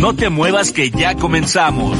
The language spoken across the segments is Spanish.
No te muevas que ya comenzamos.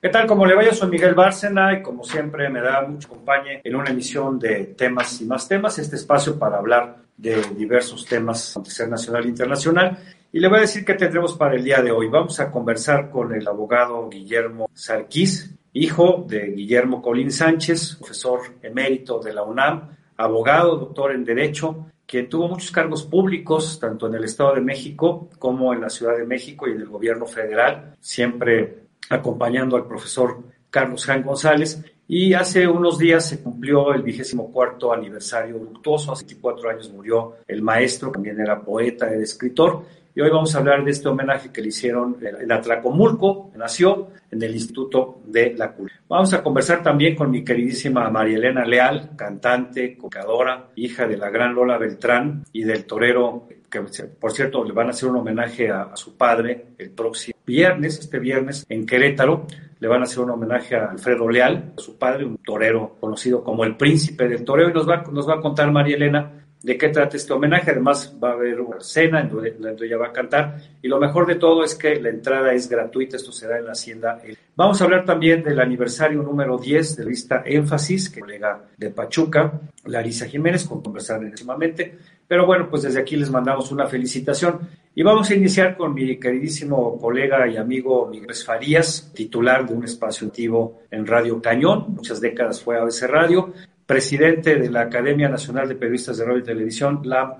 ¿Qué tal? Como le vaya, soy Miguel Bárcena y como siempre me da mucho compañía en una emisión de temas y más temas, este espacio para hablar de diversos temas ser nacional e internacional. Y le voy a decir qué tendremos para el día de hoy. Vamos a conversar con el abogado Guillermo Sarquís, hijo de Guillermo Colín Sánchez, profesor emérito de la UNAM, abogado, doctor en Derecho, quien tuvo muchos cargos públicos, tanto en el Estado de México como en la Ciudad de México y en el gobierno federal, siempre acompañando al profesor Carlos Jan González. Y hace unos días se cumplió el vigésimo cuarto aniversario luctuoso. Hace 24 años murió el maestro, también era poeta, era escritor. Y hoy vamos a hablar de este homenaje que le hicieron en Atlacomulco, nació en el Instituto de la Cultura. Vamos a conversar también con mi queridísima María Elena Leal, cantante, cocadora, hija de la gran Lola Beltrán y del torero, que por cierto le van a hacer un homenaje a, a su padre el próximo viernes, este viernes, en Querétaro. Le van a hacer un homenaje a Alfredo Leal, a su padre, un torero conocido como el príncipe del toreo, y nos va, nos va a contar María Elena de qué trata este homenaje. Además, va a haber una cena en donde, ella va a cantar. Y lo mejor de todo es que la entrada es gratuita. Esto será en la Hacienda. Vamos a hablar también del aniversario número 10 de la revista Énfasis, que colega de Pachuca, Larisa Jiménez, con conversar próximamente. Pero bueno, pues desde aquí les mandamos una felicitación. Y vamos a iniciar con mi queridísimo colega y amigo Miguel Farías, titular de un espacio activo en Radio Cañón. Muchas décadas fue a ese radio presidente de la Academia Nacional de Periodistas de Radio y Televisión, la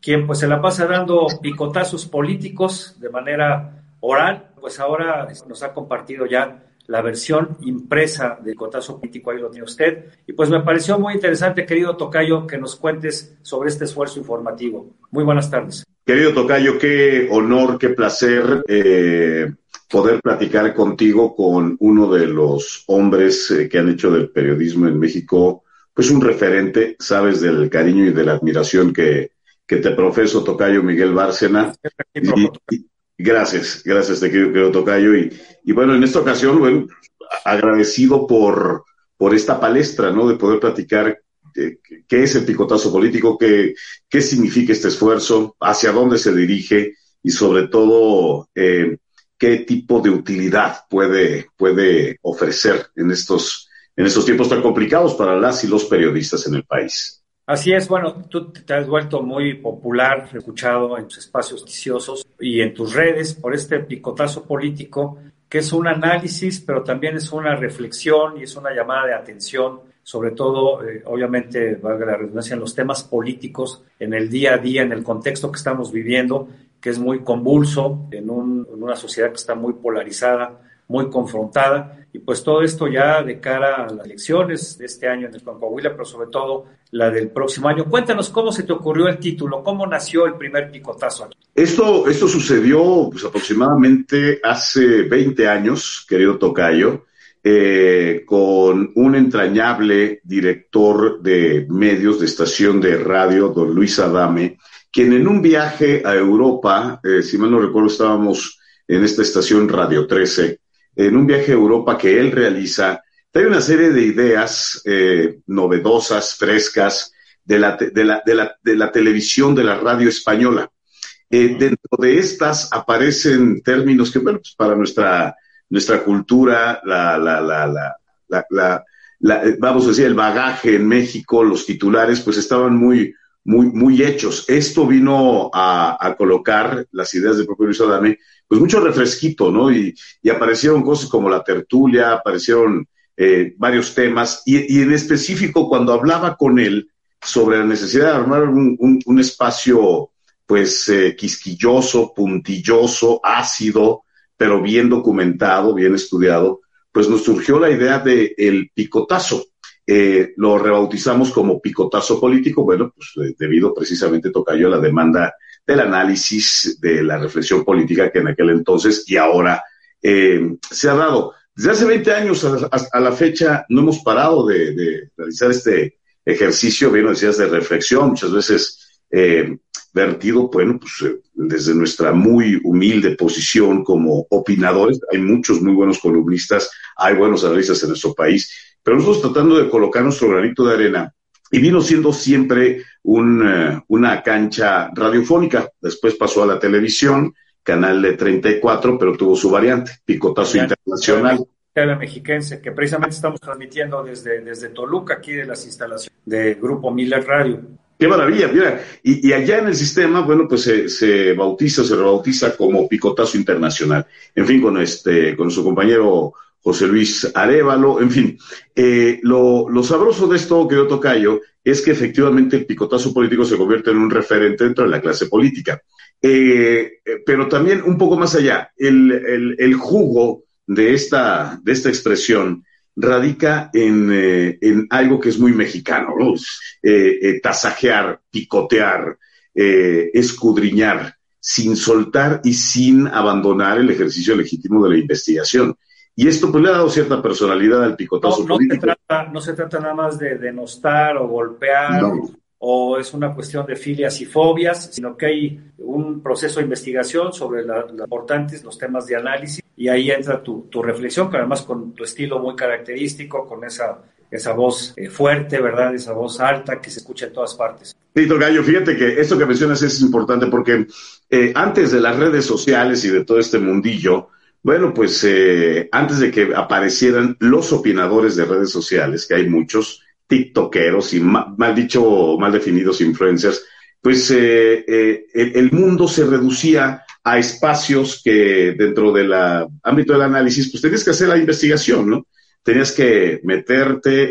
quien pues se la pasa dando picotazos políticos de manera oral, pues ahora nos ha compartido ya la versión impresa del cotazo político, ahí lo tiene usted. Y pues me pareció muy interesante, querido Tocayo, que nos cuentes sobre este esfuerzo informativo. Muy buenas tardes. Querido Tocayo, qué honor, qué placer eh, poder platicar contigo con uno de los hombres eh, que han hecho del periodismo en México pues un referente, sabes del cariño y de la admiración que, que te profeso, Tocayo Miguel Bárcena. gracias, gracias, te quiero, Tocayo. Y, y, bueno, en esta ocasión, bueno, agradecido por, por esta palestra, ¿no? De poder platicar eh, qué es el picotazo político, qué, qué significa este esfuerzo, hacia dónde se dirige y sobre todo eh, qué tipo de utilidad puede, puede ofrecer en estos en estos tiempos tan complicados para las y los periodistas en el país. Así es, bueno, tú te has vuelto muy popular, escuchado en tus espacios noticiosos y en tus redes por este picotazo político, que es un análisis, pero también es una reflexión y es una llamada de atención, sobre todo, eh, obviamente, valga la redundancia, en los temas políticos, en el día a día, en el contexto que estamos viviendo, que es muy convulso, en, un, en una sociedad que está muy polarizada, muy confrontada. Y pues todo esto ya de cara a las elecciones de este año en el Coahuila, pero sobre todo la del próximo año. Cuéntanos cómo se te ocurrió el título, cómo nació el primer picotazo aquí. Esto, esto sucedió pues, aproximadamente hace 20 años, querido Tocayo, eh, con un entrañable director de medios de estación de radio, don Luis Adame, quien en un viaje a Europa, eh, si mal no recuerdo, estábamos en esta estación Radio 13, en un viaje a Europa que él realiza, trae una serie de ideas eh, novedosas, frescas, de la, de, la, de, la, de la, televisión, de la radio española. Eh, dentro de estas aparecen términos que, bueno, pues para nuestra, nuestra cultura, la, la, la, la, vamos a decir, el bagaje en México, los titulares, pues estaban muy, muy, muy hechos. Esto vino a, colocar las ideas del propio Luis Adame pues mucho refresquito, ¿no? Y, aparecieron cosas como la tertulia, aparecieron eh, varios temas, y, en específico cuando hablaba con él sobre la necesidad de armar un, espacio, pues, eh, quisquilloso, puntilloso, ácido, pero bien documentado, bien estudiado, pues nos surgió la idea de el picotazo. Eh, lo rebautizamos como picotazo político, bueno, pues debido precisamente, tocayo, a la demanda del análisis, de la reflexión política que en aquel entonces y ahora eh, se ha dado. Desde hace 20 años a, la fecha no hemos parado de, realizar este ejercicio, bien decías, de reflexión, muchas veces eh, vertido, bueno, pues desde nuestra muy humilde posición como opinadores. Hay muchos muy buenos columnistas, hay buenos analistas en nuestro país, pero nosotros tratando de colocar nuestro granito de arena y vino siendo siempre un, una cancha radiofónica. Después pasó a la televisión, canal de 34, pero tuvo su variante, Picotazo Internacional. TV Mexiquense, que precisamente estamos transmitiendo desde, desde Toluca, aquí de las instalaciones del Grupo Miller Radio. Qué maravilla, mira, y, allá en el sistema, bueno, pues se, bautiza, se rebautiza como Picotazo Internacional. En fin, con este, con su compañero José Luis Arevalo, en fin. Eh, lo, lo, sabroso de esto, que yo tocayo, es que efectivamente el picotazo político se convierte en un referente dentro de la clase política. Eh, eh, pero también un poco más allá, el, jugo de esta, de esta expresión radica en, eh, algo que es muy mexicano, ¿no? tasajear, picotear, escudriñar, sin soltar y sin abandonar el ejercicio legítimo de la investigación. Y esto pues le ha dado cierta personalidad al picotazo no, político. Se trata, no se trata nada más de denostar o golpear o es una cuestión de filias y fobias, sino que hay un proceso de investigación sobre los importantes, los temas de análisis, y ahí entra tu, tu, reflexión, pero además con tu estilo muy característico, con esa, esa voz eh, fuerte, ¿verdad? Esa voz alta que se escucha en todas partes. Víctor Gallo, fíjate que esto que mencionas es importante porque eh, antes de las redes sociales y de todo este mundillo, bueno, pues eh, antes de que aparecieran los opinadores de redes sociales, que hay muchos, tiktokeros y mal, dicho, mal definidos influencers, pues eh, eh, el, mundo se reducía a espacios que dentro del ámbito del análisis, pues tenías que hacer la investigación, ¿no? Tenías que meterte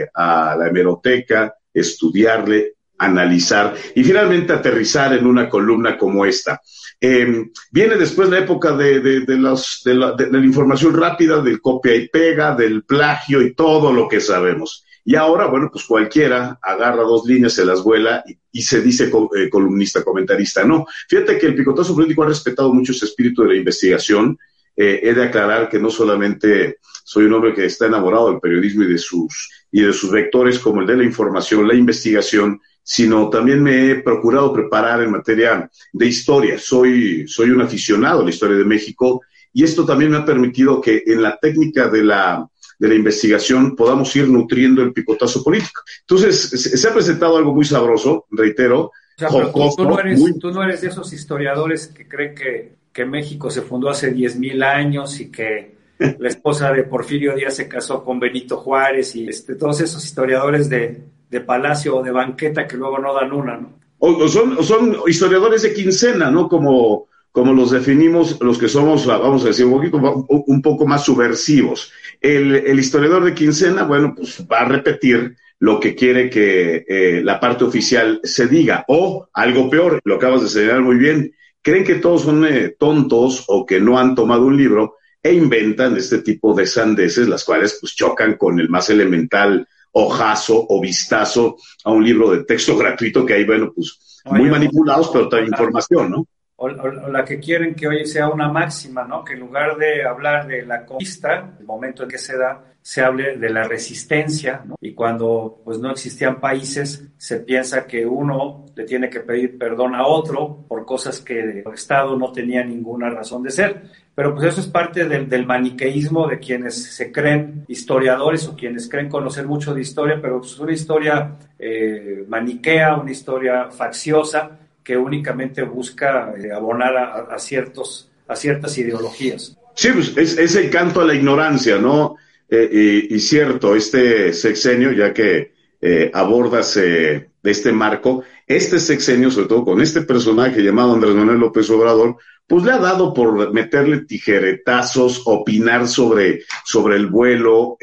eh, a la hemeroteca, estudiarle, analizar y finalmente aterrizar en una columna como esta. viene después la época de, de, los, de, la, de, la, información rápida, del copia y pega, del plagio y todo lo que sabemos. Y ahora, bueno, pues cualquiera agarra dos líneas, se las vuela y, se dice eh, columnista, comentarista. No, fíjate que el picotazo político ha respetado mucho ese espíritu de la investigación. Eh, he de aclarar que no solamente soy un hombre que está enamorado del periodismo y de sus y de sus vectores como el de la información, la investigación, sino también me he procurado preparar en materia de historia. Soy, soy un aficionado a la historia de México y esto también me ha permitido que en la técnica de la de la investigación podamos ir nutriendo el picotazo político. Entonces, se, ha presentado algo muy sabroso, reitero. tú, no eres, de esos historiadores que creen que, que México se fundó hace 10.000 años y que la esposa de Porfirio Díaz se casó con Benito Juárez y este, todos esos historiadores de, de palacio o de banqueta que luego no dan una, ¿no? Son, son historiadores de quincena, ¿no? Como como los definimos los que somos, vamos a decir, un, poquito, un poco más subversivos. El, historiador de quincena, bueno, pues va a repetir lo que quiere que eh, la parte oficial se diga. O algo peor, lo acabas de señalar muy bien, creen que todos son eh, tontos o que no han tomado un libro e inventan este tipo de sandeces, las cuales pues chocan con el más elemental ojazo o vistazo a un libro de texto gratuito que hay, bueno, pues muy manipulados, pero trae información, ¿no? o, la que quieren que hoy sea una máxima, ¿no? Que en lugar de hablar de la conquista, el momento en que se da, se hable de la resistencia. Y cuando pues no existían países, se piensa que uno le tiene que pedir perdón a otro por cosas que el Estado no tenía ninguna razón de ser. Pero pues eso es parte del, del maniqueísmo de quienes se creen historiadores o quienes creen conocer mucho de historia, pero es pues, una historia eh, maniquea, una historia facciosa, que únicamente busca eh, abonar a, ciertos, a ciertas ideologías. Sí, pues es, el canto a la ignorancia, ¿no? Eh, y, cierto, este sexenio, ya que eh, abordas de este marco, este sexenio, sobre todo con este personaje llamado Andrés Manuel López Obrador, pues le ha dado por meterle tijeretazos, opinar sobre, sobre el vuelo,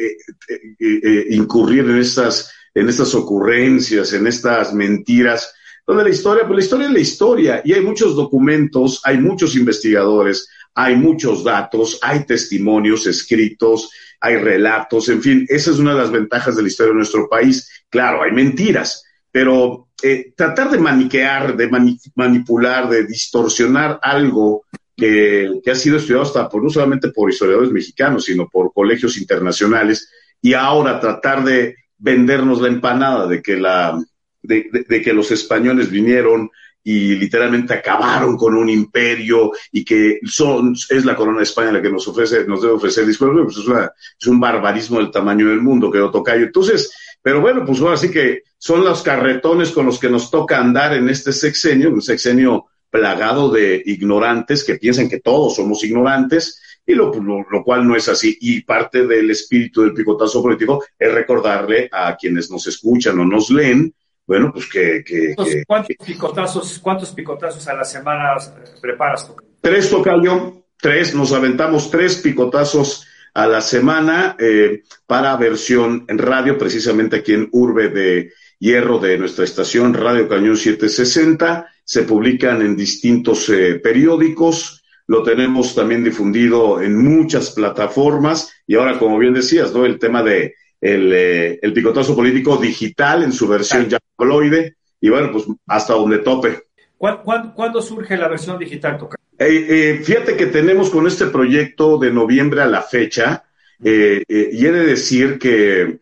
incurrir en estas, en estas ocurrencias, en estas mentiras donde la historia, pues la historia es la historia y hay muchos documentos, hay muchos investigadores, hay muchos datos, hay testimonios escritos, hay relatos, en fin, esa es una de las ventajas de la historia de nuestro país. Claro, hay mentiras, pero eh, tratar de maniquear, de manipular, de distorsionar algo que, ha sido estudiado hasta por, no solamente por historiadores mexicanos, sino por colegios internacionales, y ahora tratar de vendernos la empanada de que, la, de que los españoles vinieron y literalmente acabaron con un imperio y que son, es la corona de España la que nos ofrece, nos debe ofrecer disculpas, pues es, un barbarismo del tamaño del mundo, que Tocayo. Entonces, pero bueno, pues ahora sí que son los carretones con los que nos toca andar en este sexenio, un sexenio plagado de ignorantes que piensan que todos somos ignorantes, y lo, lo, lo, cual no es así. Y parte del espíritu del picotazo político es recordarle a quienes nos escuchan o nos leen bueno, pues que... ¿Cuántos, picotazos, ¿Cuántos picotazos a la semana preparas? Tres, Tocayo, tres, nos aventamos tres picotazos a la semana eh, para versión en radio, precisamente aquí en Urbe de Hierro de nuestra estación Radio Cañón 760. Se publican en distintos eh, periódicos. Lo tenemos también difundido en muchas plataformas. Y ahora, como bien decías, ¿no? El tema de el, eh, el picotazo político digital en su versión ya coloide, y bueno, pues hasta donde tope. ¿Cuándo, surge la versión digital, Toca? Eh, eh, fíjate que tenemos con este proyecto de noviembre a la fecha, y he de decir que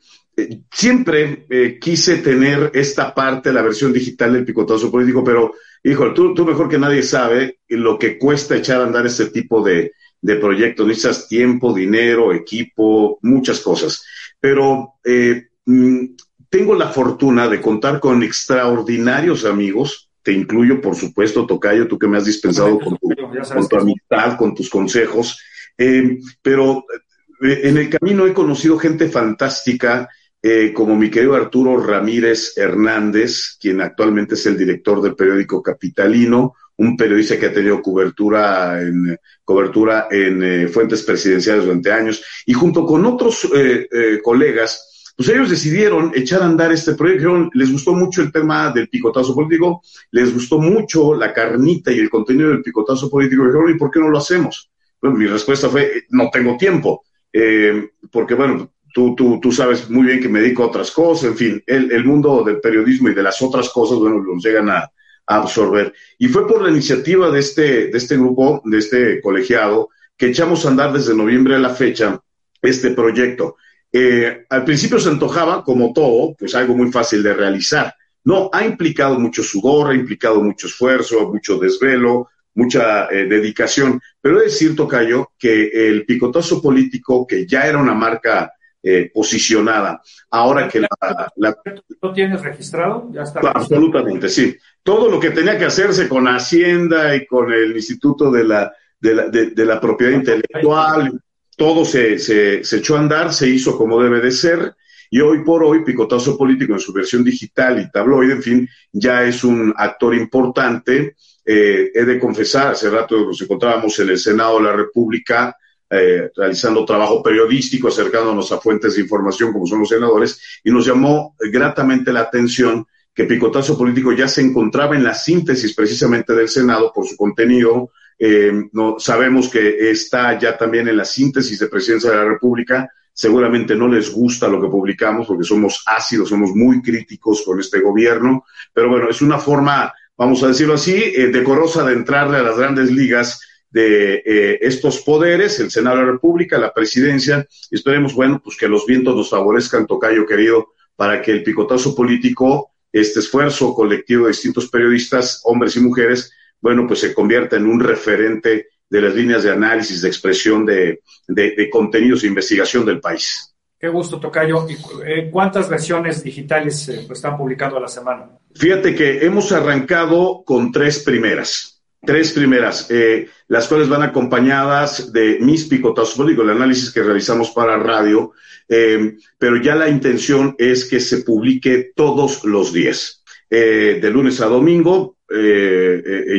siempre quise tener esta parte, la versión digital del picotazo político, pero, híjole, tú, tú mejor que nadie sabe lo que cuesta echar a andar este tipo de, de proyectos. Necesitas tiempo, dinero, equipo, muchas cosas pero eh, mm, tengo la fortuna de contar con extraordinarios amigos, te incluyo, por supuesto, Tocayo, tú que me has dispensado con tu, amistad, con tus consejos, eh, pero eh, en el camino he conocido gente fantástica, como mi querido Arturo Ramírez Hernández, quien actualmente es el director del periódico Capitalino, un periodista que ha tenido cobertura en, cobertura en eh, fuentes presidenciales durante años, y junto con otros eh, eh, colegas, pues ellos decidieron echar a andar este proyecto. Les gustó mucho el tema del picotazo político, les gustó mucho la carnita y el contenido del picotazo político. Dijeron, ¿y por qué no lo hacemos? Bueno, mi respuesta fue, no tengo tiempo, porque bueno, Tú, tú, tú, sabes muy bien que me dedico a otras cosas, en fin, el, el, mundo del periodismo y de las otras cosas, bueno, nos llegan a, absorber. Y fue por la iniciativa de este, de este grupo, de este colegiado, que echamos a andar desde noviembre a la fecha este proyecto. Eh, al principio se antojaba, como todo, pues algo muy fácil de realizar. No, ha implicado mucho sudor, ha implicado mucho esfuerzo, mucho desvelo, mucha eh, dedicación. Pero es decir, Tocayo, que el picotazo político, que ya era una marca eh, posicionada. Ahora que la, ¿Lo tienes registrado? ¿Ya está absolutamente, sí. Todo lo que tenía que hacerse con Hacienda y con el Instituto de la, de la, Propiedad Intelectual, todo se, se, echó a andar, se hizo como debe de ser. Y hoy por hoy, Picotazo Político en su versión digital y tabloide, en fin, ya es un actor importante. Eh, he de confesar, hace rato nos encontrábamos en el Senado de la República eh, realizando trabajo periodístico, acercándonos a fuentes de información como son los senadores, y nos llamó gratamente la atención que Picotazo Político ya se encontraba en la síntesis precisamente del Senado por su contenido. Eh, no, sabemos que está ya también en la síntesis de Presidencia de la República. Seguramente no les gusta lo que publicamos porque somos ácidos, somos muy críticos con este gobierno, pero bueno, es una forma, vamos a decirlo así, eh, decorosa de entrarle a las grandes ligas de eh, estos poderes, el Senado de la República, la presidencia, y esperemos, bueno, pues que los vientos nos favorezcan, Tocayo querido, para que el picotazo político, este esfuerzo colectivo de distintos periodistas, hombres y mujeres, bueno, pues se convierta en un referente de las líneas de análisis, de expresión de, de, contenidos de investigación del país. Qué gusto, Tocayo. Eh, ¿Cuántas versiones digitales eh, están publicando a la semana? Fíjate que hemos arrancado con tres primeras tres primeras, eh, las cuales van acompañadas de mis picotazos, digo, el análisis que realizamos para radio, eh, pero ya la intención es que se publique todos los días, eh, de lunes a domingo,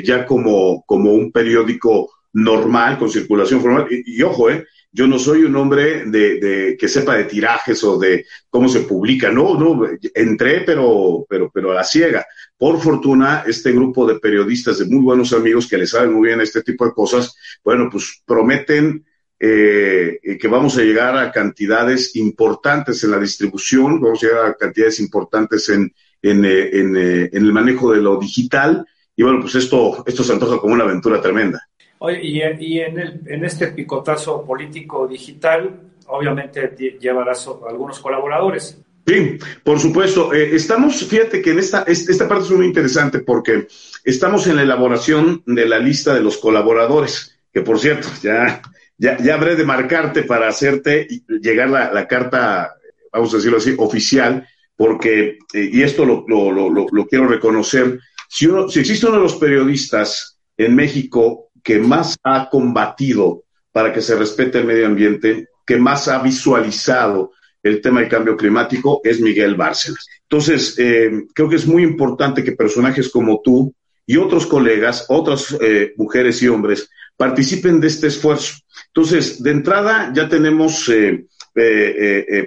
ya como, como un periódico normal, con circulación formal, y ojo, eh, yo no soy un hombre de, de, que sepa de tirajes o de cómo se publica. No, no, entré, pero, pero, pero a la ciega. Por fortuna, este grupo de periodistas, de muy buenos amigos que le saben muy bien este tipo de cosas, bueno, pues prometen eh, que vamos a llegar a cantidades importantes en la distribución, vamos a llegar a cantidades importantes en, en, en, en el manejo de lo digital. Y bueno, pues esto, esto se antoja como una aventura tremenda. Oye, y, y en, el, en este picotazo político digital, obviamente llevarás algunos colaboradores. Sí, por supuesto. Eh, estamos, fíjate que en esta, esta parte es muy interesante porque estamos en la elaboración de la lista de los colaboradores, que por cierto, ya, ya, ya habré de marcarte para hacerte llegar la, la carta, vamos a decirlo así, oficial, porque, eh, y esto lo, lo, lo, lo, quiero reconocer, si, uno, si existe uno de los periodistas en México que más ha combatido para que se respete el medio ambiente, que más ha visualizado el tema del cambio climático es Miguel Bárcenas. Entonces, eh, creo que es muy importante que personajes como tú y otros colegas, otras eh, mujeres y hombres, participen de este esfuerzo. Entonces, de entrada ya tenemos eh,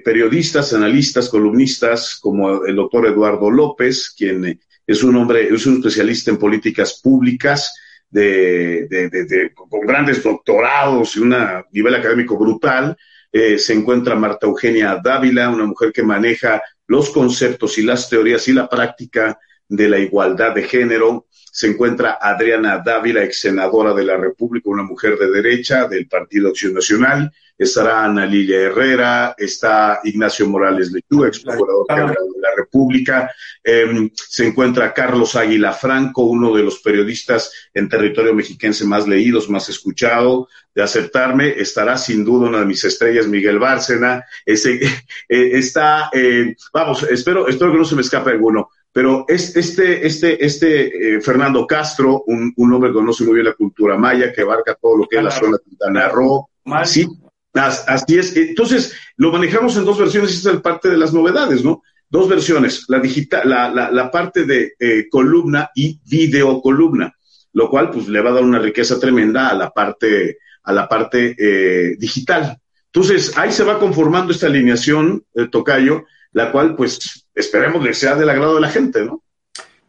periodistas, analistas, columnistas, como el doctor Eduardo López, quien es un hombre, es un especialista en políticas públicas, de, con grandes doctorados y un nivel académico brutal, eh, se encuentra Marta Eugenia Dávila, una mujer que maneja los conceptos y las teorías y la práctica de la igualdad de género. Se encuentra Adriana Dávila, ex senadora de la República, una mujer de derecha del Partido Acción Nacional. Estará Ana Lilia Herrera, está Ignacio Morales Lechuga, ex procurador general de la República. Em, se encuentra Carlos Águila Franco, uno de los periodistas en territorio mexiquense más leídos, más escuchado de aceptarme, estará sin duda una de mis estrellas, Miguel Bárcena. Ese, eh, está, eh, vamos, espero, espero que no se me escape alguno. Pero es, este, este, este eh, Fernando Castro, un, un, hombre que conoce muy bien la cultura maya, que abarca todo lo que es la zona de Quintana Roo. Sí, así es. Entonces, lo manejamos en dos versiones, esta es parte de las novedades, ¿no? Dos versiones, la digital, la, la, la parte de columna y videocolumna, lo cual pues le va a dar una riqueza tremenda a la parte a la parte eh, digital. Entonces, ahí se va conformando esta alineación, el Tocayo, la cual, pues, esperemos que sea del agrado de la gente, ¿no?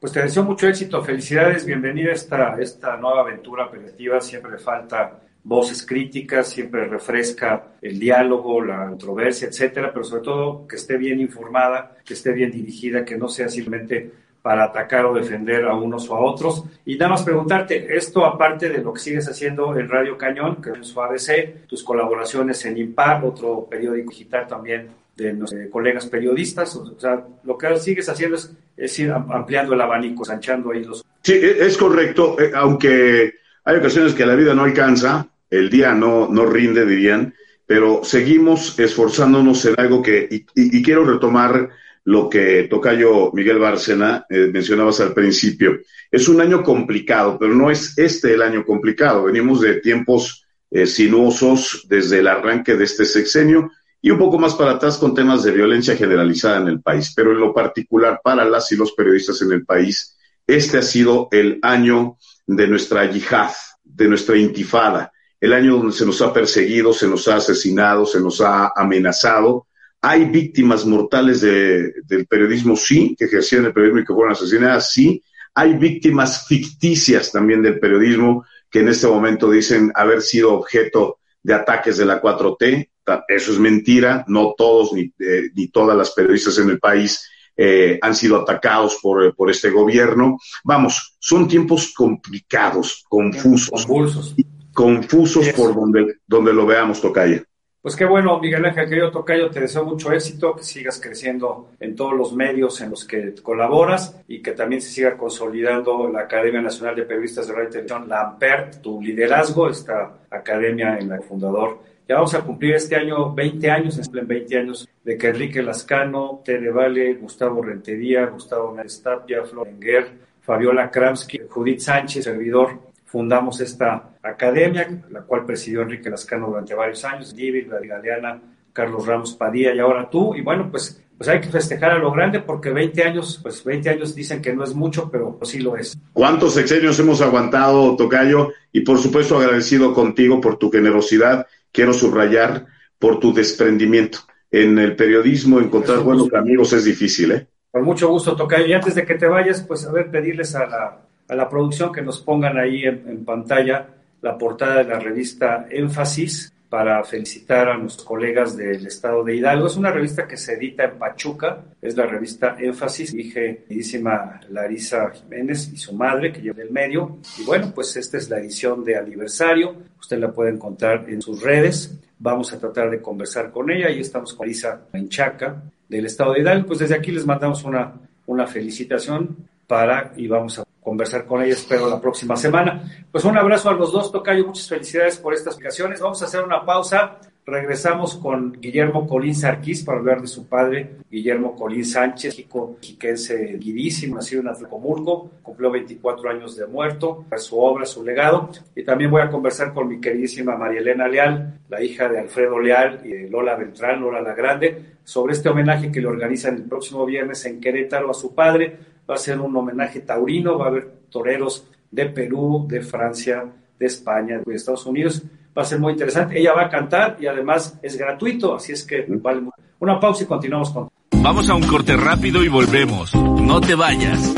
Pues te deseo mucho éxito, felicidades, bienvenida a esta, esta nueva aventura operativa, siempre falta voces críticas, siempre refresca el diálogo, la controversia, etcétera, pero sobre todo que esté bien informada, que esté bien dirigida, que no sea simplemente para atacar o defender a unos o a otros. Y nada más preguntarte, esto aparte de lo que sigues haciendo en Radio Cañón, que es su ABC, tus colaboraciones en Impar, otro periódico digital también de nuestros colegas periodistas, o sea, lo que sigues haciendo es, ir ampliando el abanico, sanchando ahí los... Sí, e, es correcto, eh, aunque hay ocasiones que la vida no alcanza, el día no, no rinde, dirían, pero seguimos esforzándonos en algo que, y, y quiero retomar lo que toca yo, Miguel Bárcena, eh, mencionabas al principio. Es un año complicado, pero no es este el año complicado. Venimos de tiempos eh, sinuosos desde el arranque de este sexenio y un poco más para atrás con temas de violencia generalizada en el país. Pero en lo particular para las y los periodistas en el país, este ha sido el año de nuestra yihad, de nuestra intifada, el año donde se nos ha perseguido, se nos ha asesinado, se nos ha amenazado hay víctimas mortales de, del periodismo, sí, que ejercían el periodismo y que fueron asesinadas, sí. Hay víctimas ficticias también del periodismo que en este momento dicen haber sido objeto de ataques de la 4T. Eso es mentira. No todos ni, eh, ni todas las periodistas en el país eh, han sido atacados por, por, este gobierno. Vamos, son tiempos complicados, confusos. Confusos. Confusos por donde, donde lo veamos, Tocaya. Pues qué bueno, Miguel Ángel, querido Tocayo, te deseo mucho éxito, que sigas creciendo en todos los medios en los que colaboras y que también se siga consolidando la Academia Nacional de Periodistas de Radio y Televisión, la AMPERT, tu liderazgo, esta academia en la que fundador. Ya vamos a cumplir este año 20 años, en 20 años, de que Enrique Lascano, Tere Vale, Gustavo Rentería, Gustavo Merestapia, Florenger, Fabiola Kramsky, Judith Sánchez, servidor, fundamos esta academia, la cual presidió Enrique Lascano durante varios años, David, la Galeana, Carlos Ramos Padilla y ahora tú. Y bueno, pues, pues hay que festejar a lo grande porque 20 años, pues 20 años dicen que no es mucho, pero sí lo es. ¿Cuántos sexenios hemos aguantado, Tocayo? Y por supuesto agradecido contigo por tu generosidad. Quiero subrayar por tu desprendimiento. En el periodismo encontrar buenos amigos es difícil, ¿eh? Con mucho gusto, Tocayo. Y antes de que te vayas, pues a ver, pedirles a la a la producción que nos pongan ahí en, pantalla la portada de la revista Énfasis, para felicitar a nuestros colegas del estado de Hidalgo. Es una revista que se edita en Pachuca, es la revista Énfasis, dije queridísima Larisa Jiménez y su madre que lleva el medio. Y bueno, pues esta es la edición de aniversario, usted la puede encontrar en sus redes. Vamos a tratar de conversar con ella y estamos con Larisa Menchaca del estado de Hidalgo. Pues desde aquí les mandamos una, una felicitación para y vamos a conversar con ella, espero la próxima semana. Pues un abrazo a los dos, Tocayo, muchas felicidades por estas ocasiones. Vamos a hacer una pausa. Regresamos con Guillermo Colín Sarquís para hablar de su padre, Guillermo Colín Sánchez, chico jiquense guidísimo, nacido en Atlacomulco, cumplió 24 años de muerto, su obra, su legado. Y también voy a conversar con mi queridísima María Elena Leal, la hija de Alfredo Leal y de Lola Beltrán, Lola la Grande, sobre este homenaje que le organizan el próximo viernes en Querétaro a su padre va a ser un homenaje taurino, va a haber toreros de Perú, de Francia, de España, de Estados Unidos. Va a ser muy interesante. Ella va a cantar y además es gratuito, así es que vale mucho. Una pausa y continuamos con. Vamos a un corte rápido y volvemos. No te vayas.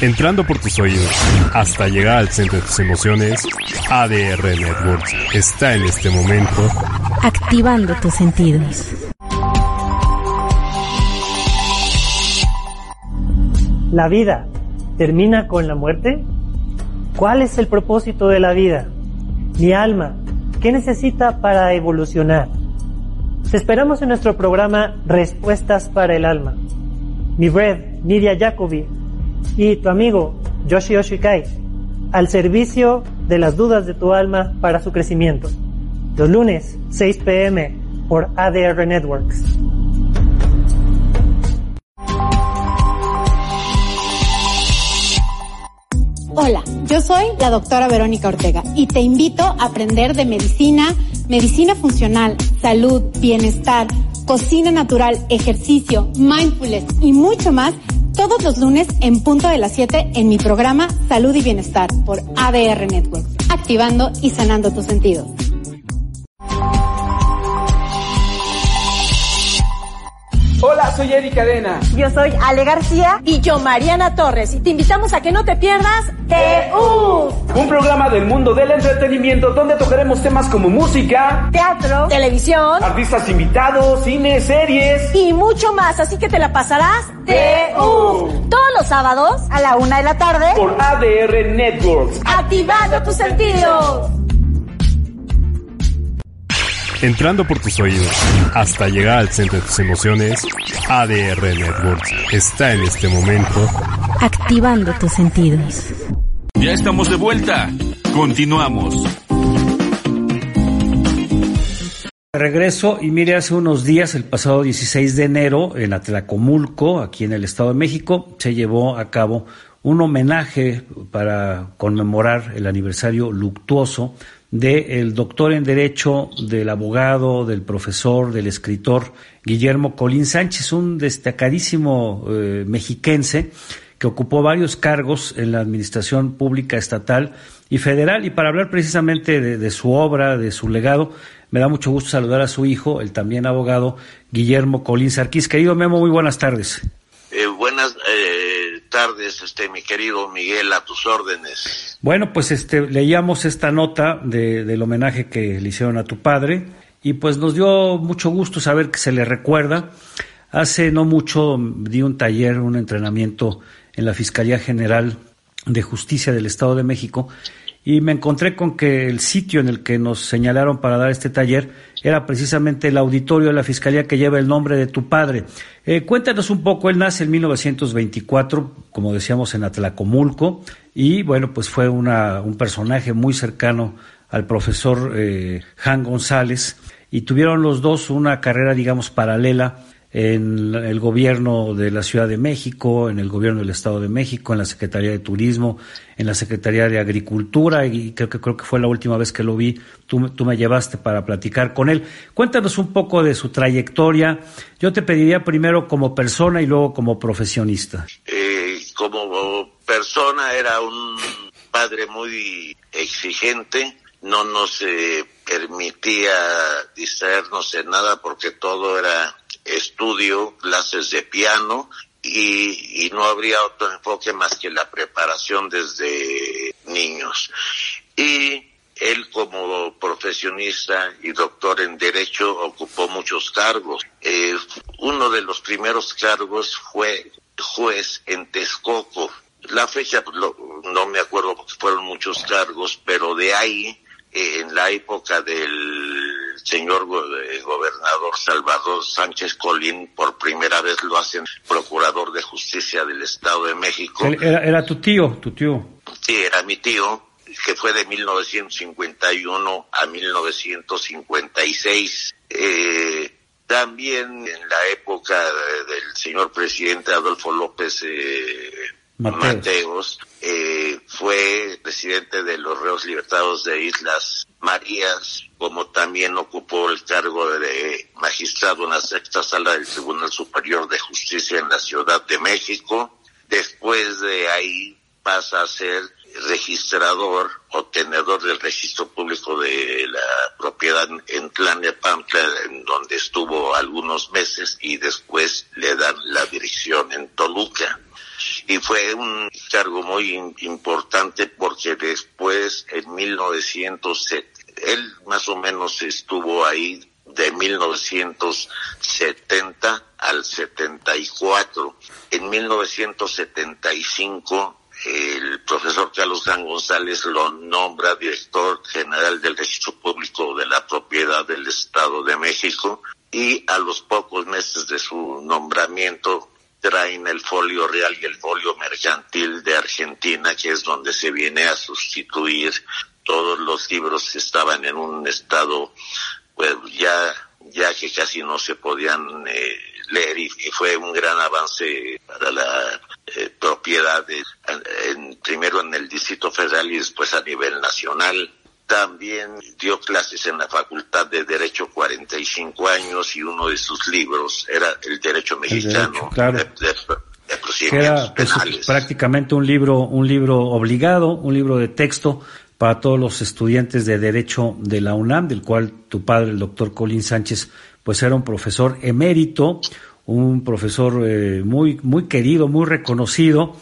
Entrando por tus oídos hasta llegar al centro de tus emociones, ADR Networks está en este momento activando tus sentidos. ¿La vida termina con la muerte? ¿Cuál es el propósito de la vida? Mi alma, ¿qué necesita para evolucionar? Te esperamos en nuestro programa Respuestas para el Alma. Mi red, Nidia Jacobi, y tu amigo Yoshi Oshikai, al servicio de las dudas de tu alma para su crecimiento. Los lunes, 6 pm, por ADR Networks. Hola, yo soy la doctora Verónica Ortega y te invito a aprender de medicina, medicina funcional, salud, bienestar, cocina natural, ejercicio, mindfulness y mucho más todos los lunes en punto de las 7 en mi programa Salud y Bienestar por ADR Networks, activando y sanando tus sentidos. Hola, soy Erika Cadena. Yo soy Ale García. Y yo, Mariana Torres. Y te invitamos a que no te pierdas TU. Un programa del mundo del entretenimiento donde tocaremos temas como música, teatro, televisión, artistas invitados, cine, series y mucho más. Así que te la pasarás TU. Todos los sábados a la una de la tarde por ADR Networks. Activando tus sentidos entrando por tus oídos hasta llegar al centro de tus emociones, ADR Networks está en este momento activando tus sentidos. Ya estamos de vuelta. Continuamos. Regreso y mire, hace unos días, el pasado 16 de enero, en Atlacomulco, aquí en el Estado de México, se llevó a cabo un homenaje para conmemorar el aniversario luctuoso del doctor en Derecho, del abogado, del profesor, del escritor Guillermo Colín Sánchez, un destacadísimo eh, mexiquense que ocupó varios cargos en la administración pública estatal y federal. Y para hablar precisamente de, su obra, de su legado, me da mucho gusto saludar a su hijo, el también abogado Guillermo Colín Sarquís. Querido Memo, muy buenas tardes. Eh, buenas eh, tardes, este, mi querido Miguel, a tus órdenes. Bueno, pues este, leíamos esta nota de, del homenaje que le hicieron a tu padre y pues nos dio mucho gusto saber que se le recuerda. Hace no mucho di un taller, un entrenamiento en la Fiscalía General de Justicia del Estado de México y me encontré con que el sitio en el que nos señalaron para dar este taller era precisamente el auditorio de la Fiscalía que lleva el nombre de tu padre. Eh, cuéntanos un poco, él nace en 1924, como decíamos, en Atlacomulco, y bueno, pues fue una, un personaje muy cercano al profesor eh, Jan González, y tuvieron los dos una carrera, digamos, paralela en el gobierno de la Ciudad de México, en el gobierno del Estado de México, en la Secretaría de Turismo, en la Secretaría de Agricultura y creo que creo que fue la última vez que lo vi, tú, tú me llevaste para platicar con él. Cuéntanos un poco de su trayectoria. Yo te pediría primero como persona y luego como profesionista. Eh, como persona era un padre muy exigente, no nos permitía distraernos en nada porque todo era estudio, clases de piano y, no habría otro enfoque más que la preparación desde niños. Y él como profesionista y doctor en Derecho ocupó muchos cargos. Eh, uno de los primeros cargos fue juez en Texcoco. La fecha pues, no me acuerdo porque fueron muchos cargos, pero de ahí, en la época del señor gobernador Salvador Sánchez Colín, por primera vez lo hacen procurador de justicia del Estado de México. Era, era tu tío, tu tío. Sí, era mi tío que fue de 1951 a 1956. Eh, también en la época del señor presidente Adolfo López eh, Mateos, eh, fue presidente de los reos libertados de Islas Marías, como también ocupó el cargo de magistrado en la sexta sala del Tribunal Superior de Justicia en la Ciudad de México. Después de ahí pasa a ser registrador o tenedor del registro público de la propiedad en Tlanepantla, en donde estuvo algunos meses y después le dan la dirección en Toluca. Y fue un cargo muy importante porque después, en 1970, él más o menos estuvo ahí de 1970 al 74. En 1975 el profesor Carlos San González lo nombra director general del registro público de la propiedad del Estado de México y a los pocos meses de su nombramiento traen el folio real y el folio mercantil de Argentina, que es donde se viene a sustituir todos los libros que estaban en un estado, pues ya, ya que casi no se podían eh, leer y, fue un gran avance para la eh, propiedad, en, primero en el Distrito Federal y después a nivel nacional. También dio clases en la Facultad de Derecho 45 años y uno de sus libros era El Derecho Mexicano. de, procedimientos era pues, prácticamente un libro, un libro obligado, un libro de texto para todos los estudiantes de Derecho de la UNAM, del cual tu padre, el doctor Colín Sánchez, pues era un profesor emérito, un profesor eh, muy, muy querido, muy reconocido.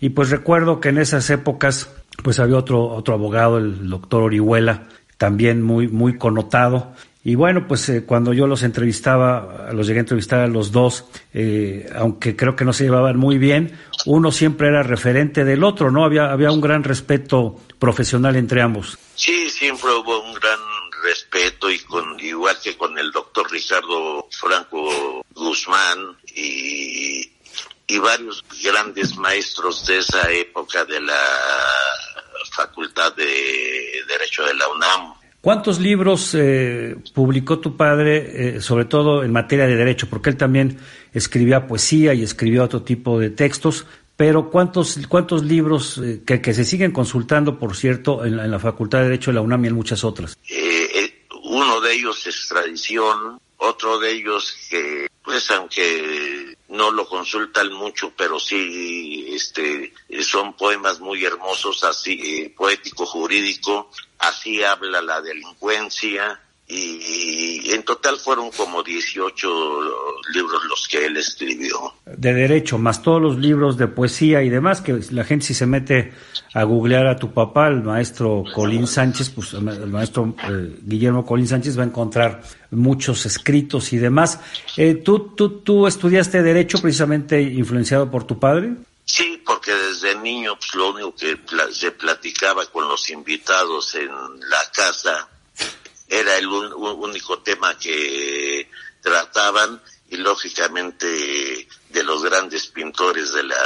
Y pues recuerdo que en esas épocas, pues había otro, otro abogado, el doctor Orihuela, también muy, muy connotado. Y bueno, pues eh, cuando yo los entrevistaba, los llegué a entrevistar a los dos, eh, aunque creo que no se llevaban muy bien, uno siempre era referente del otro, ¿no? Había, había un gran respeto profesional entre ambos. Sí, siempre hubo un gran respeto y con igual que con el doctor Ricardo Franco Guzmán y, y varios grandes maestros de esa época de la Facultad de Derecho de la UNAM. ¿Cuántos libros eh, publicó tu padre, eh, sobre todo en materia de derecho? Porque él también escribía poesía y escribió otro tipo de textos, pero ¿cuántos, cuántos libros eh, que, que, se siguen consultando, por cierto, en la, en la, Facultad de Derecho de la UNAM y en muchas otras? uno de ellos es tradición, otro de ellos que, pues aunque no lo consultan mucho, pero sí, este, son poemas muy hermosos, así, poético jurídico, así habla la delincuencia, y en total fueron como 18 libros los que él escribió. De derecho, más todos los libros de poesía y demás, que la gente si se mete a googlear a tu papá, el maestro Colín Sánchez, pues el maestro eh, Guillermo Colín Sánchez va a encontrar muchos escritos y demás. Eh, ¿tú, tú, ¿Tú estudiaste derecho precisamente influenciado por tu padre? Sí, porque desde niño pues, lo único que se platicaba con los invitados en la casa era el único tema que trataban y lógicamente de los grandes pintores de la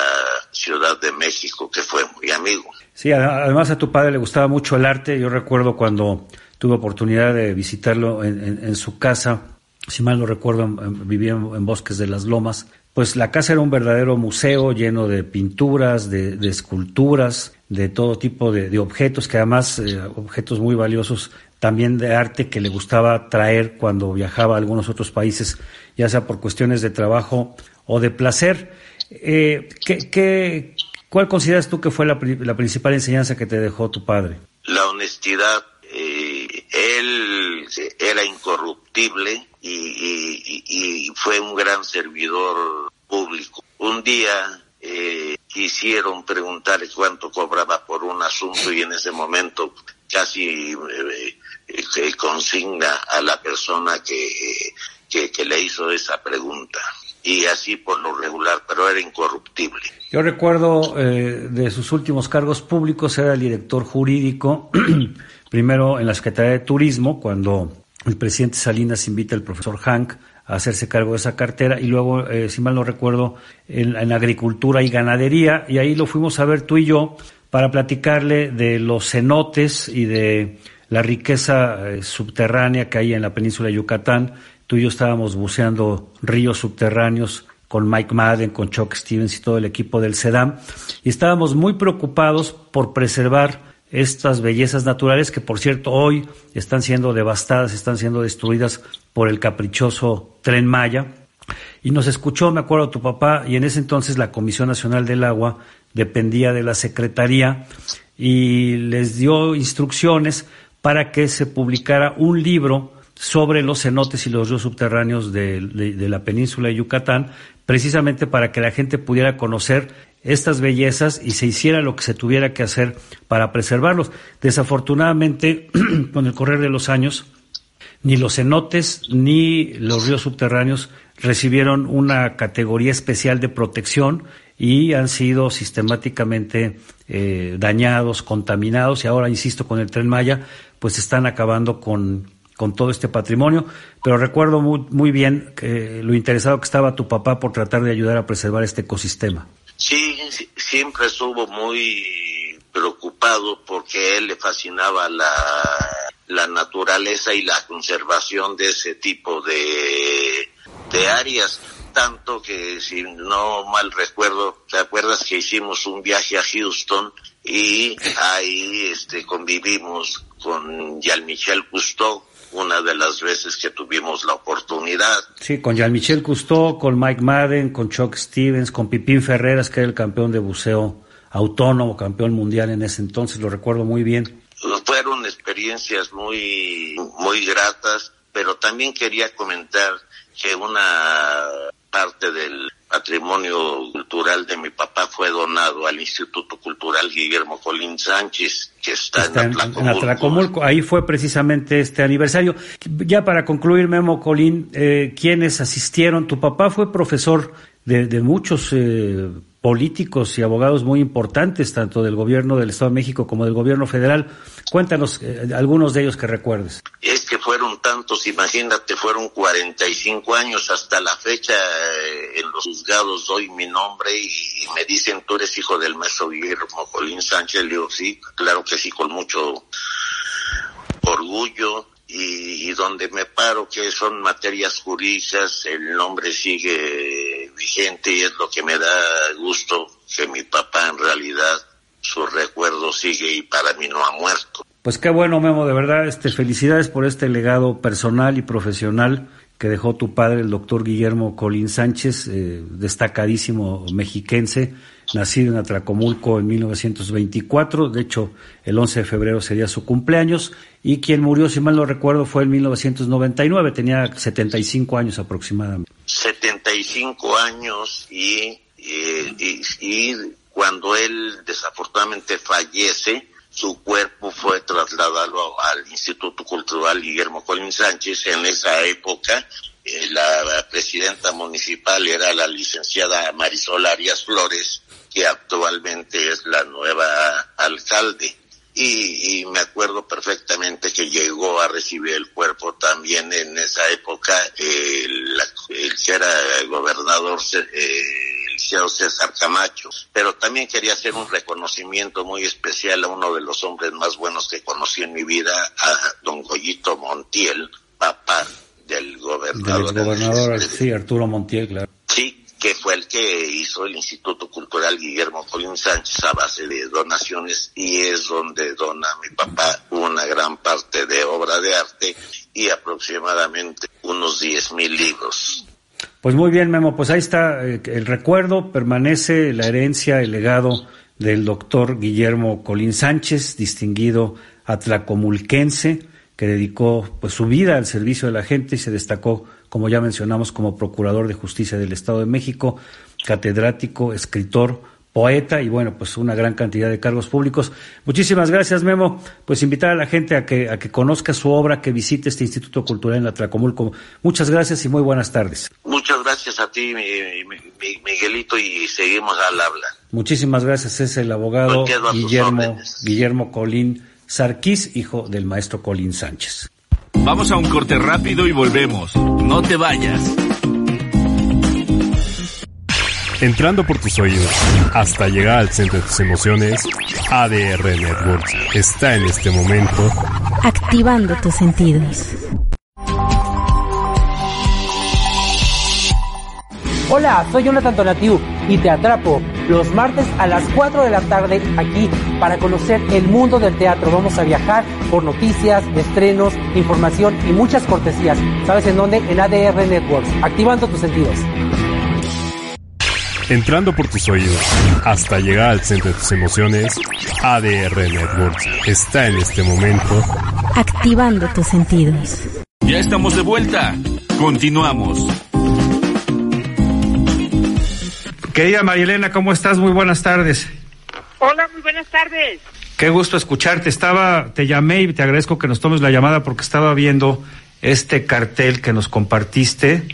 Ciudad de México que fue muy amigo. Sí, además a tu padre le gustaba mucho el arte. Yo recuerdo cuando tuve oportunidad de visitarlo en, su casa, si mal no recuerdo, vivía en, Bosques de las Lomas. Pues la casa era un verdadero museo lleno de pinturas, de, esculturas, de todo tipo de, objetos, que además, eh, objetos muy valiosos también de arte que le gustaba traer cuando viajaba a algunos otros países, ya sea por cuestiones de trabajo o de placer. Eh, ¿qué, qué, cuál consideras tú que fue la, la, principal enseñanza que te dejó tu padre? La honestidad. Eh, él era incorruptible y, y, y, fue un gran servidor público. Un día eh, quisieron preguntarle cuánto cobraba por un asunto y en ese momento casi eh, consigna a la persona que, que, le hizo esa pregunta. Y así por lo regular, pero era incorruptible. Yo recuerdo eh, de sus últimos cargos públicos, era el director jurídico, primero en la Secretaría de Turismo, cuando el presidente Salinas invita al profesor Hank a hacerse cargo de esa cartera y luego, eh, si mal no recuerdo, en, en, agricultura y ganadería y ahí lo fuimos a ver tú y yo para platicarle de los cenotes y de la riqueza eh, subterránea que hay en la península de Yucatán. Tú y yo estábamos buceando ríos subterráneos con Mike Madden, con Chuck Stevens y todo el equipo del SEDAM, y estábamos muy preocupados por preservar estas bellezas naturales que, por cierto, hoy están siendo devastadas, están siendo destruidas por el caprichoso tren Maya. Y nos escuchó, me acuerdo, tu papá, y en ese entonces la Comisión Nacional del Agua dependía de la Secretaría y les dio instrucciones para que se publicara un libro sobre los cenotes y los ríos subterráneos de, la península de Yucatán, precisamente para que la gente pudiera conocer estas bellezas y se hiciera lo que se tuviera que hacer para preservarlos. Desafortunadamente, con el correr de los años, ni los cenotes ni los ríos subterráneos recibieron una categoría especial de protección y han sido sistemáticamente eh, dañados, contaminados y ahora, insisto, con el tren Maya, pues están acabando con, con todo este patrimonio. Pero recuerdo muy, muy bien que lo interesado que estaba tu papá por tratar de ayudar a preservar este ecosistema. Sí, siempre estuvo muy preocupado porque a él le fascinaba la, la naturaleza y la conservación de ese tipo de, de áreas tanto que si no mal recuerdo, ¿te acuerdas que hicimos un viaje a Houston y ahí este convivimos con Jean-Michel Cousteau una de las veces que tuvimos la oportunidad. Sí, con Jean-Michel Cousteau, con Mike Madden, con Chuck Stevens, con Pipín Ferreras, que era el campeón de buceo autónomo, campeón mundial en ese entonces, lo recuerdo muy bien. Fueron experiencias muy, muy gratas, pero también quería comentar que una parte del patrimonio cultural de mi papá fue donado al Instituto Cultural Guillermo Colín Sánchez, que está, en, Atlacomulco. Ahí fue precisamente este aniversario. Ya para concluir, Memo Colín, eh, ¿quiénes asistieron? Tu papá fue profesor de, de muchos eh, políticos y abogados muy importantes, tanto del gobierno del Estado de México como del gobierno federal. Cuéntanos eh, algunos de ellos que recuerdes. Es que fueron tantos, imagínate, fueron 45 años hasta la fecha eh, en los juzgados doy mi nombre y, me dicen tú eres hijo del maestro Guillermo Colín Sánchez. Le digo, sí, claro que sí, con mucho orgullo y, donde me paro que son materias jurídicas, el nombre sigue vigente y es lo que me da gusto que mi papá en realidad su recuerdo sigue y para mí no ha muerto. Pues qué bueno, Memo, de verdad, este, felicidades por este legado personal y profesional que dejó tu padre, el doctor Guillermo Colín Sánchez, eh, destacadísimo mexiquense, nacido en Atracomulco en 1924, de hecho el 11 de febrero sería su cumpleaños, y quien murió, si mal no recuerdo, fue en 1999, tenía 75 años aproximadamente. 75 años y, y, y cuando él desafortunadamente fallece, su cuerpo fue trasladado al Instituto Cultural Guillermo Colín Sánchez. En esa época, eh, la presidenta municipal era la licenciada Marisol Arias Flores, que actualmente es la nueva alcalde. Y, me acuerdo perfectamente que llegó a recibir el cuerpo también en esa época el, que era gobernador eh, César Camacho, pero también quería hacer un reconocimiento muy especial a uno de los hombres más buenos que conocí en mi vida, a don Goyito Montiel, papá del gobernador. Del gobernador, sí, Arturo Montiel, claro. Sí, que fue el que hizo el Instituto Cultural Guillermo Colín Sánchez a base de donaciones y es donde dona mi papá una gran parte de obra de arte y aproximadamente unos diez mil libros. Pues muy bien, Memo, pues ahí está eh, el recuerdo, permanece la herencia, el legado del doctor Guillermo Colín Sánchez, distinguido atlacomulquense, que dedicó pues su vida al servicio de la gente y se destacó, como ya mencionamos, como procurador de justicia del Estado de México, catedrático, escritor, poeta y bueno, pues una gran cantidad de cargos públicos. Muchísimas gracias, Memo. Pues invitar a la gente a que, a que conozca su obra, que visite este Instituto Cultural en la Tlacomulco. Muchas gracias y muy buenas tardes. Muchas gracias a ti, Miguelito, y seguimos al habla. Muchísimas gracias. Es el abogado Guillermo, Guillermo Colín Sarquís, hijo del maestro Colín Sánchez. Vamos a un corte rápido y volvemos. No te vayas. Entrando por tus oídos hasta llegar al centro de tus emociones, ADR Networks está en este momento activando tus sentidos. Hola, soy Jonathan Donatiu y te atrapo los martes a las 4 de la tarde aquí para conocer el mundo del teatro. Vamos a viajar por noticias, estrenos, información y muchas cortesías. ¿Sabes en dónde? En ADR Networks, activando tus sentidos entrando por tus oídos hasta llegar al centro de tus emociones, ADR Networks está en este momento activando tus sentidos. Ya estamos de vuelta. Continuamos. Querida Marielena, ¿cómo estás? Muy buenas tardes. Hola, muy buenas tardes. Qué gusto escucharte. Estaba, te llamé y te agradezco que nos tomes la llamada porque estaba viendo este cartel que nos compartiste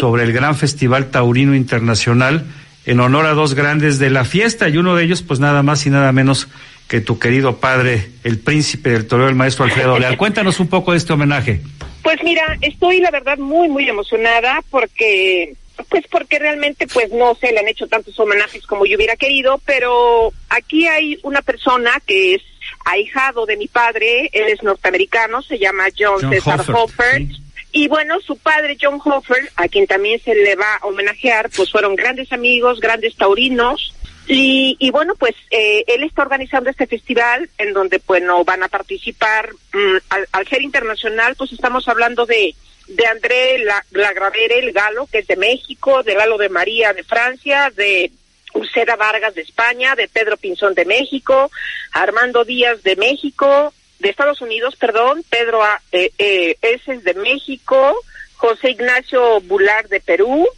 sobre el gran Festival Taurino Internacional en honor a dos grandes de la fiesta y uno de ellos pues nada más y nada menos que tu querido padre, el príncipe del toreo, el maestro Alfredo Leal. Cuéntanos un poco de este homenaje. Pues mira, estoy la verdad muy, muy emocionada porque, pues porque realmente pues no se le han hecho tantos homenajes como yo hubiera querido, pero aquí hay una persona que es ahijado de mi padre, él es norteamericano, se llama John, Cesar Hoffert. Y bueno, su padre, John Hofer, a quien también se le va a homenajear, pues fueron grandes amigos, grandes taurinos. Y, bueno, pues eh, él está organizando este festival en donde, bueno, van a participar, mm, al, ser internacional, pues estamos hablando de, de André la, Lagravere, el galo, que es de México, de Lalo de María de Francia, de Uceda Vargas de España, de Pedro Pinzón de México, Armando Díaz de México, de Estados Unidos, perdón, Pedro eh, eh, de México, José Ignacio Bular de Perú,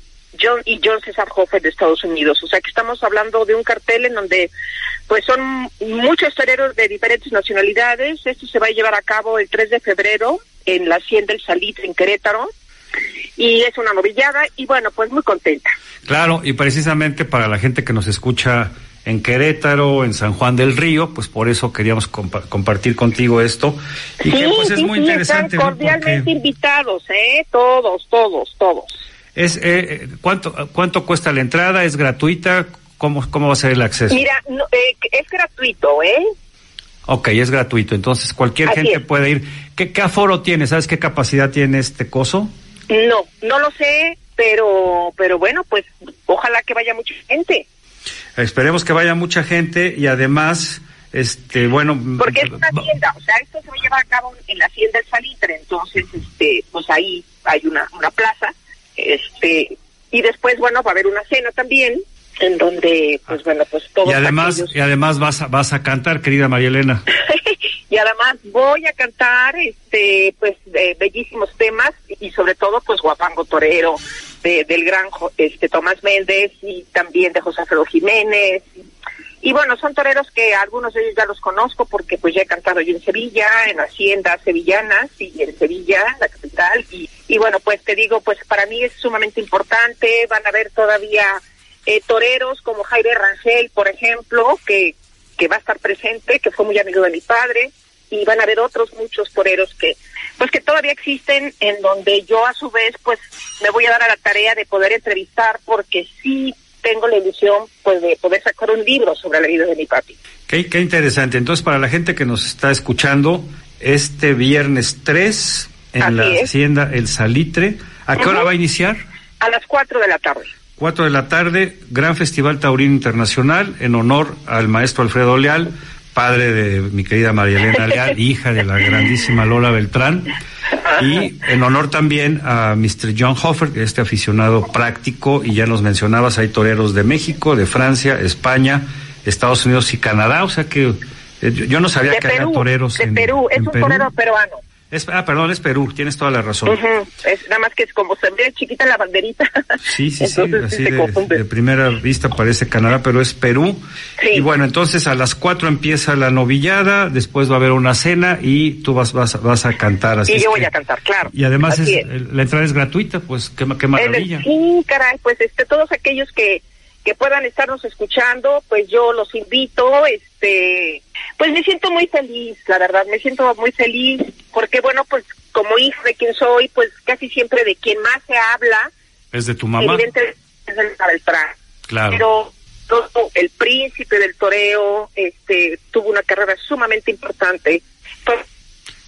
John y John César Hofer de Estados Unidos. O sea que estamos hablando de un cartel en donde pues son muchos toreros de diferentes nacionalidades. Esto se va a llevar a cabo el 3 de febrero en la Hacienda del Salitre en Querétaro. Y es una novillada y bueno, pues muy contenta. Claro, y precisamente para la gente que nos escucha en Querétaro, en San Juan del Río, pues por eso queríamos compartir contigo esto. Y que pues es muy interesante. Están cordialmente invitados, ¿eh? Todos, todos, todos. Es, eh, ¿cuánto, ¿Cuánto cuesta la entrada? ¿Es gratuita? ¿Cómo, cómo va a ser el acceso? Mira, eh, es gratuito, ¿eh? Ok, es gratuito. Entonces, cualquier gente puede ir. ¿Qué, ¿Qué aforo tiene? ¿Sabes qué capacidad tiene este coso? No, no lo sé, pero, pero bueno, pues ojalá que vaya mucha gente. Esperemos que vaya mucha gente y además, este, bueno. Porque es una hacienda, o sea, esto se va a llevar a cabo en la hacienda del Salitre, entonces, este, pues ahí hay una, una plaza, este, y después, bueno, va a haber una cena también, en donde, pues bueno, pues todo. Y además, y además vas a, vas a cantar, querida María Elena. y además voy a cantar, este, pues, bellísimos temas y sobre todo, pues, Guapango Torero, del gran este Tomás Méndez y también de José Alfredo Jiménez. Y, bueno, son toreros que algunos de ellos ya los conozco porque pues ya he cantado yo en Sevilla, en Hacienda Sevillanas y en Sevilla, la capital. Y, y bueno, pues te digo, pues para mí es sumamente importante. Van a haber todavía eh, toreros como Jaime Rangel, por ejemplo, que, que va a estar presente, que fue muy amigo de mi padre. Y van a haber otros muchos toreros que, pues que todavía existen en donde yo a su vez pues me voy a dar a la tarea de poder entrevistar porque sí tengo la ilusión pues de poder sacar un libro sobre la vida de mi papi. Qué, qué interesante. Entonces para la gente que nos está escuchando, este viernes 3 en la hacienda El Salitre, ¿a qué hora va a iniciar? A las 4 de la tarde. 4 de la tarde, Gran Festival Taurino Internacional en honor al maestro Alfredo Leal padre de mi querida María Elena Leal, hija de la grandísima Lola Beltrán, y en honor también a Mr. John Hoffer, este aficionado práctico, y ya nos mencionabas, hay toreros de México, de Francia, España, Estados Unidos y Canadá, o sea que eh, yo no sabía que había toreros de Perú, es un torero peruano. Es, ah, perdón, es Perú, tienes toda la razón. es, nada más que es como se ve chiquita la banderita. Sí, sí, sí, así de, primera vista parece Canadá, pero es Perú. Y bueno, entonces a las cuatro empieza la novillada, después va a haber una cena y tú vas vas, vas a cantar. Así y yo voy a cantar, claro. Y además es, la entrada es gratuita, pues qué, qué maravilla. sí, caray, pues este, todos aquellos que que puedan estarnos escuchando, pues yo los invito, este, pues me siento muy feliz, la verdad, me siento muy feliz, porque bueno, pues como hija de quien soy, pues casi siempre de quien más se habla. Es de tu mamá. Evidentemente es el Beltrán. Claro. Pero todo, el príncipe del toreo, este, tuvo una carrera sumamente importante.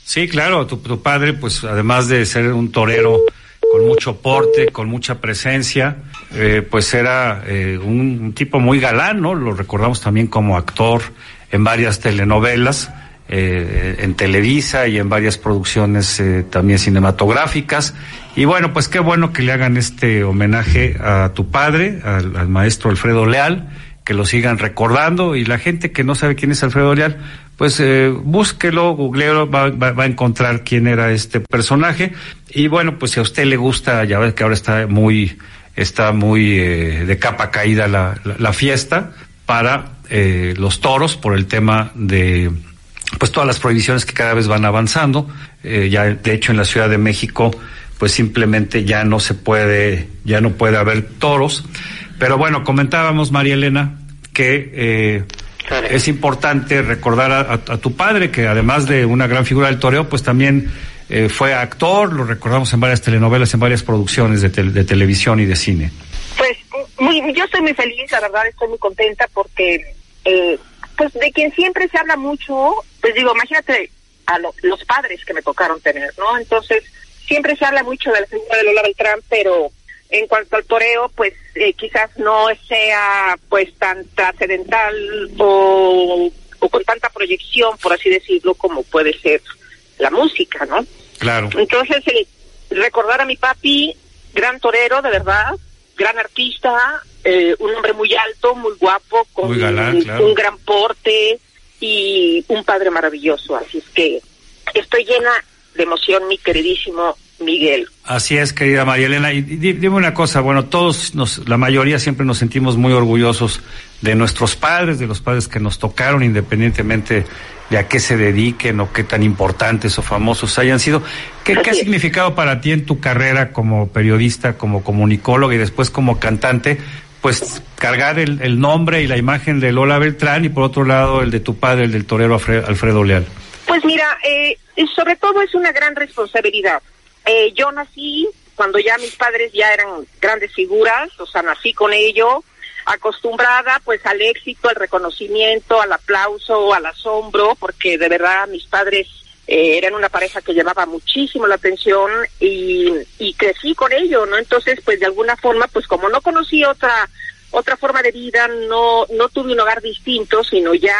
sí, claro, tu, tu padre, pues además de ser un torero, con mucho porte, con mucha presencia, eh, pues era eh, un, tipo muy galán, ¿no? Lo recordamos también como actor en varias telenovelas, eh, en Televisa y en varias producciones también cinematográficas. Y bueno, pues qué bueno que le hagan este homenaje a tu padre, al, maestro Alfredo Leal, que lo sigan recordando y la gente que no sabe quién es Alfredo Leal, pues eh, búsquelo, googleelo, va, va, a encontrar quién era este personaje. Y bueno, pues si a usted le gusta, ya ves que ahora está muy, está muy eh, de capa caída la, la, fiesta para eh, los toros por el tema de pues todas las prohibiciones que cada vez van avanzando. Eh, ya de hecho en la Ciudad de México pues simplemente ya no se puede, ya no puede haber toros. Pero bueno, comentábamos María Elena que eh, es importante recordar a, tu padre, que además de una gran figura del toreo, pues también eh, fue actor, lo recordamos en varias telenovelas, en varias producciones de, televisión y de cine. Pues muy, yo estoy muy feliz, la verdad estoy muy contenta porque, eh, pues de quien siempre se habla mucho, pues digo, imagínate a los padres que me tocaron tener, ¿no? Entonces, siempre se habla mucho de la figura de Lola Beltrán, pero en cuanto al toreo, pues eh, quizás no sea pues tan trascendental o, con tanta proyección, por así decirlo, como puede ser la música, ¿no? Claro. Entonces, recordar a mi papi, gran torero, de verdad, gran artista, eh, un hombre muy alto, muy guapo, con un gran porte y un padre maravilloso. Así es que estoy llena de emoción, mi queridísimo Miguel. Así es, querida María Elena. Y dime una cosa, bueno, todos, nos, la mayoría siempre nos sentimos muy orgullosos de nuestros padres, de los padres que nos tocaron, independientemente de a qué se dediquen o qué tan importantes o famosos hayan sido. ¿Qué, ¿qué ha significado para ti en tu carrera como periodista, como comunicóloga y después como cantante? Pues cargar el, el nombre y la imagen de Lola Beltrán y por otro lado el de tu padre, el del torero Alfredo Leal. Pues mira, eh, sobre todo es una gran responsabilidad eh, yo nací cuando ya mis padres ya eran grandes figuras, o sea, nací con ello, acostumbrada pues al éxito, al reconocimiento, al aplauso, al asombro, porque de verdad mis padres eh, eran una pareja que llamaba muchísimo la atención y, y crecí con ello, ¿no? Entonces, pues de alguna forma, pues como no conocí otra otra forma de vida, no, no tuve un hogar distinto, sino ya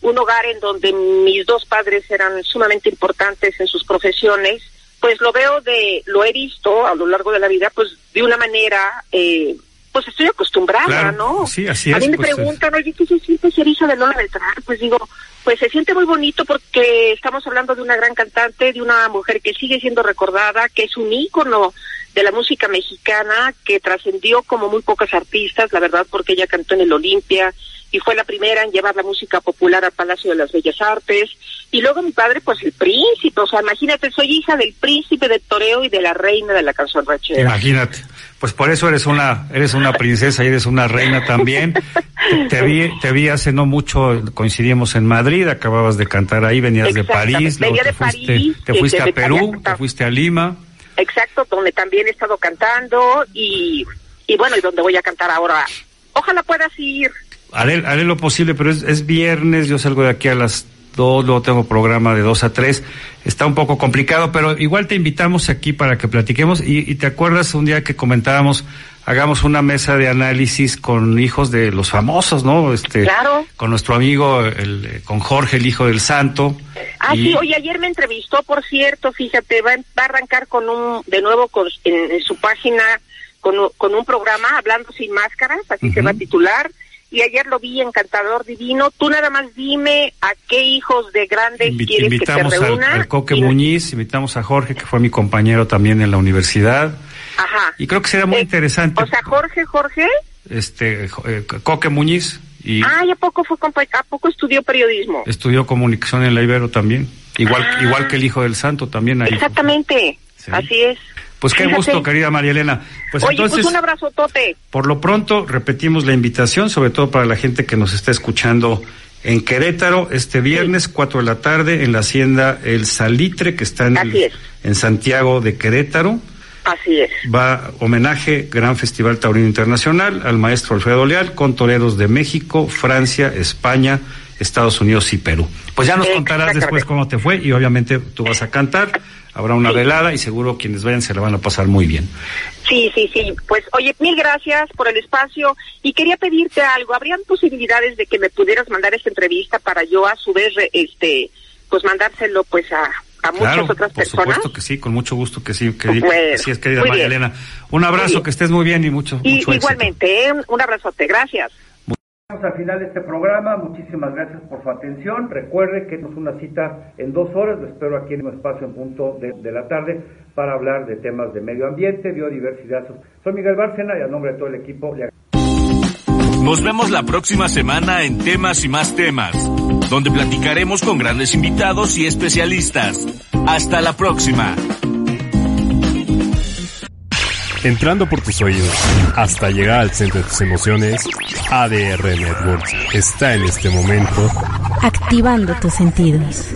un hogar en donde mis dos padres eran sumamente importantes en sus profesiones pues lo veo de, lo he visto a lo largo de la vida, pues de una manera, eh, pues estoy acostumbrada, ¿no? Sí, así es. A mí me pues, preguntan, oye, ¿qué se siente ser hija de Lola Beltrán? Pues digo, pues se siente muy bonito porque estamos hablando de una gran cantante, de una mujer que sigue siendo recordada, que es un ícono de la música mexicana, que trascendió como muy pocas artistas, la verdad, porque ella cantó en el Olimpia, y fue la primera en llevar la música popular al Palacio de las Bellas Artes. Y luego mi padre, pues el príncipe, o sea, imagínate, soy hija del príncipe de toreo y de la reina de la canción rachera. Imagínate. Pues por eso eres una eres una princesa y eres una reina también. te vi te vi hace no mucho coincidimos en Madrid, acababas de cantar ahí, venías de París, Venía te de fuiste, París, te fuiste a Perú, te fuiste a Lima. Exacto, donde también he estado cantando y y bueno, y donde voy a cantar ahora. Ojalá puedas ir haré, lo posible, pero es, es, viernes, yo salgo de aquí a las dos, luego tengo programa de dos a tres, está un poco complicado, pero igual te invitamos aquí para que platiquemos. Y, y te acuerdas un día que comentábamos, hagamos una mesa de análisis con hijos de los famosos, ¿no? Este, claro. Con nuestro amigo, el, con Jorge, el hijo del santo. Ah, sí, oye, ayer me entrevistó, por cierto, fíjate, va, va a arrancar con un, de nuevo con, en, su página, con, con un programa, Hablando sin Máscaras, así se va a titular, y ayer lo vi encantador, divino. Tú nada más dime a qué hijos de grandes Invi- quieres que te invitamos al, reúna. al Coque Y- Muñiz, invitamos a Jorge, que fue mi compañero también en la universidad. Ajá. Y creo que será muy Eh, interesante. O sea, Jorge, Jorge. este eh, Coque Muñiz y Ay, ¿a poco fue a poco estudió periodismo? estudió comunicación en la Ibero también. Igual, Ah. igual que el hijo del santo también ahí. Exactamente. Así es. Pues qué Fíjate. gusto, querida María Elena. Pues Oye, entonces, pues un abrazo, Tote. por lo pronto, repetimos la invitación, sobre todo para la gente que nos está escuchando en Querétaro, este viernes, 4 de la tarde, en la hacienda El Salitre, que está en, el- Así es. en Santiago de Querétaro. Así es. Va homenaje, Gran Festival Taurino Internacional, al maestro Alfredo Leal, con toreros de México, Francia, España, Estados Unidos y Perú. Pues ya nos contarás después cómo te fue y obviamente tú vas a cantar, habrá una velada y seguro quienes vayan se la van a pasar muy bien. Sí, sí, sí. Pues, oye, mil gracias por el espacio y quería pedirte algo. ¿Habrían posibilidades de que me pudieras mandar esta entrevista para yo a su vez, este, pues mandárselo pues a, a muchas Claro, otras por personas? supuesto que sí, con mucho gusto que sí, que Bueno, así es querida María bien. Elena. Un abrazo, que estés muy bien y mucho, Y mucho éxito. igualmente, ¿eh? un abrazote. Gracias. Llegamos al final de este programa. Muchísimas gracias por su atención. Recuerde que tenemos una cita en dos horas. Lo espero aquí en un espacio en punto de, de la tarde para hablar de temas de medio ambiente, biodiversidad. Soy Miguel Bárcena y a nombre de todo el equipo le Nos vemos la próxima semana en Temas y más temas, donde platicaremos con grandes invitados y especialistas. Hasta la próxima. Entrando por tus oídos hasta llegar al centro de tus emociones, ADR Networks está en este momento Activando tus sentidos.